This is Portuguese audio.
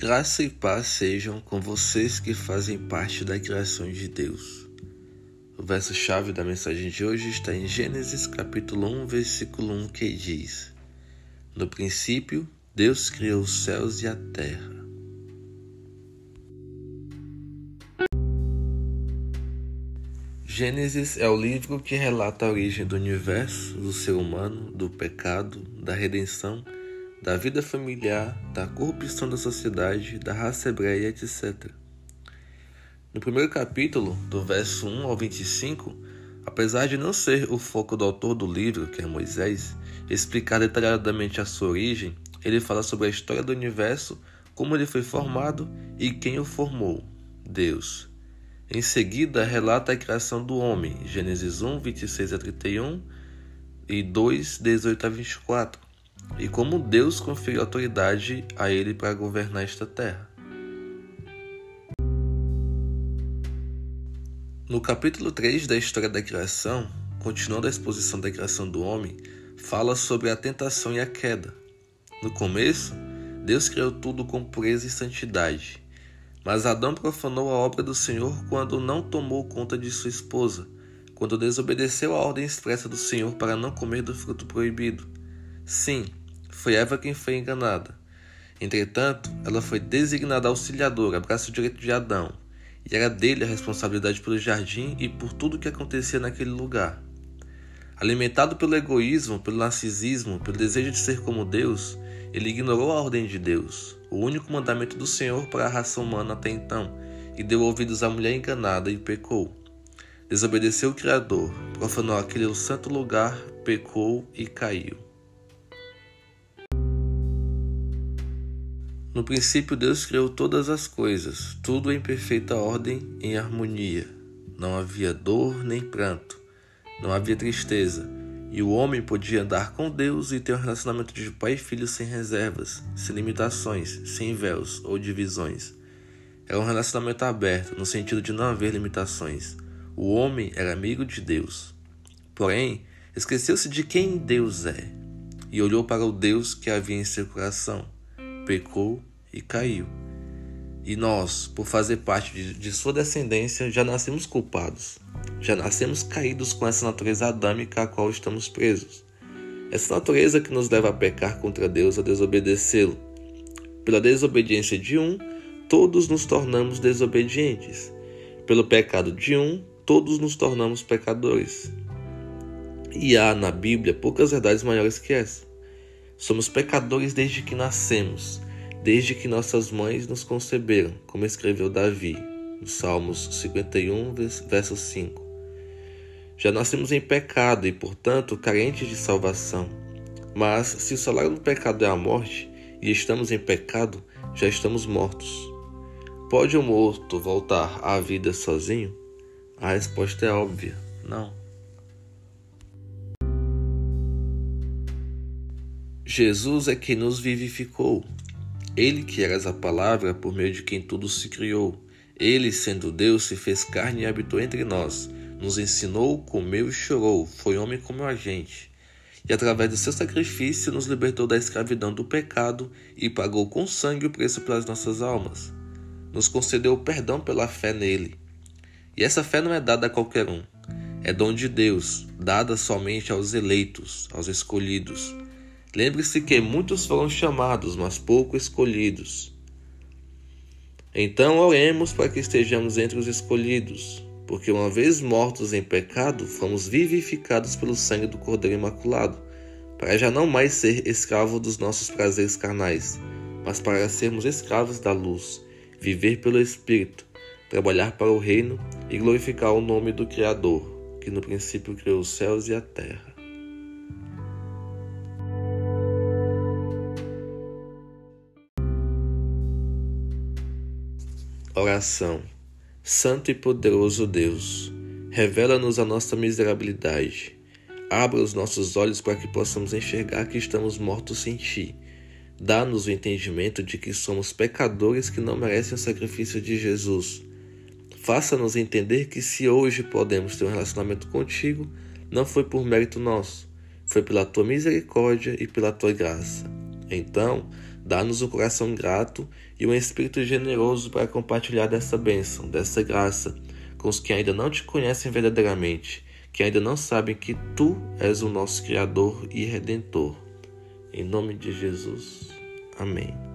Graça e paz sejam com vocês que fazem parte da criação de Deus. O verso-chave da mensagem de hoje está em Gênesis capítulo 1, versículo 1, que diz: No princípio, Deus criou os céus e a terra. Gênesis é o livro que relata a origem do universo, do ser humano, do pecado, da redenção da vida familiar, da corrupção da sociedade, da raça hebreia, etc. No primeiro capítulo, do verso 1 ao 25, apesar de não ser o foco do autor do livro, que é Moisés, explicar detalhadamente a sua origem, ele fala sobre a história do universo, como ele foi formado e quem o formou, Deus. Em seguida, relata a criação do homem, Gênesis 1, 26 a 31 e 2, 18 a 24 e como Deus conferiu autoridade a ele para governar esta terra. No capítulo 3 da história da criação, continuando a exposição da criação do homem, fala sobre a tentação e a queda. No começo, Deus criou tudo com pureza e santidade. Mas Adão profanou a obra do Senhor quando não tomou conta de sua esposa, quando desobedeceu a ordem expressa do Senhor para não comer do fruto proibido. Sim, foi Eva quem foi enganada. Entretanto, ela foi designada auxiliadora, braço direito de Adão, e era dele a responsabilidade pelo jardim e por tudo o que acontecia naquele lugar. Alimentado pelo egoísmo, pelo narcisismo, pelo desejo de ser como Deus, ele ignorou a ordem de Deus, o único mandamento do Senhor para a raça humana até então, e deu ouvidos à mulher enganada e pecou. Desobedeceu o Criador, profanou aquele santo lugar, pecou e caiu. No princípio, Deus criou todas as coisas, tudo em perfeita ordem, em harmonia. Não havia dor nem pranto, não havia tristeza, e o homem podia andar com Deus e ter um relacionamento de pai e filho sem reservas, sem limitações, sem véus ou divisões. Era um relacionamento aberto, no sentido de não haver limitações. O homem era amigo de Deus. Porém, esqueceu-se de quem Deus é e olhou para o Deus que havia em seu coração pecou e caiu. E nós, por fazer parte de, de, sua descendência, já nascemos culpados. Já nascemos caídos com essa natureza adâmica a qual estamos presos. Essa natureza que nos leva a pecar contra Deus, a desobedecê-lo. Pela desobediência de um, todos nos tornamos desobedientes. Pelo pecado de um, todos nos tornamos pecadores. E há na Bíblia poucas verdades maiores que essa. Somos pecadores desde que nascemos, desde que nossas mães nos conceberam, como escreveu Davi, no Salmos 51, verso 5. Já nascemos em pecado e, portanto, carentes de salvação. Mas, se o salário do pecado é a morte e estamos em pecado, já estamos mortos. Pode o morto voltar à vida sozinho? A resposta é óbvia: não. Jesus é quem nos vivificou. Ele que eras a palavra por meio de quem tudo se criou. Ele, sendo Deus, se fez carne e habitou entre nós. Nos ensinou, comeu e chorou. Foi homem como a gente. E através do seu sacrifício nos libertou da escravidão do pecado e pagou com sangue o preço pelas nossas almas. Nos concedeu o perdão pela fé nele. E essa fé não é dada a qualquer um. É dom de Deus, dada somente aos eleitos, aos escolhidos. Lembre-se que muitos foram chamados, mas pouco escolhidos. Então oremos para que estejamos entre os escolhidos, porque uma vez mortos em pecado, fomos vivificados pelo sangue do Cordeiro Imaculado, para já não mais ser escravo dos nossos prazeres carnais, mas para sermos escravos da luz, viver pelo Espírito, trabalhar para o reino e glorificar o nome do Criador, que no princípio criou os céus e a terra. Oração. Santo e poderoso Deus, revela-nos a nossa miserabilidade. Abra os nossos olhos para que possamos enxergar que estamos mortos sem Ti. Dá-nos o entendimento de que somos pecadores que não merecem o sacrifício de Jesus. Faça-nos entender que se hoje podemos ter um relacionamento contigo, não foi por mérito nosso, foi pela tua misericórdia e pela tua graça. Então, Dá-nos um coração grato e um espírito generoso para compartilhar dessa bênção, dessa graça, com os que ainda não te conhecem verdadeiramente, que ainda não sabem que tu és o nosso Criador e Redentor. Em nome de Jesus. Amém.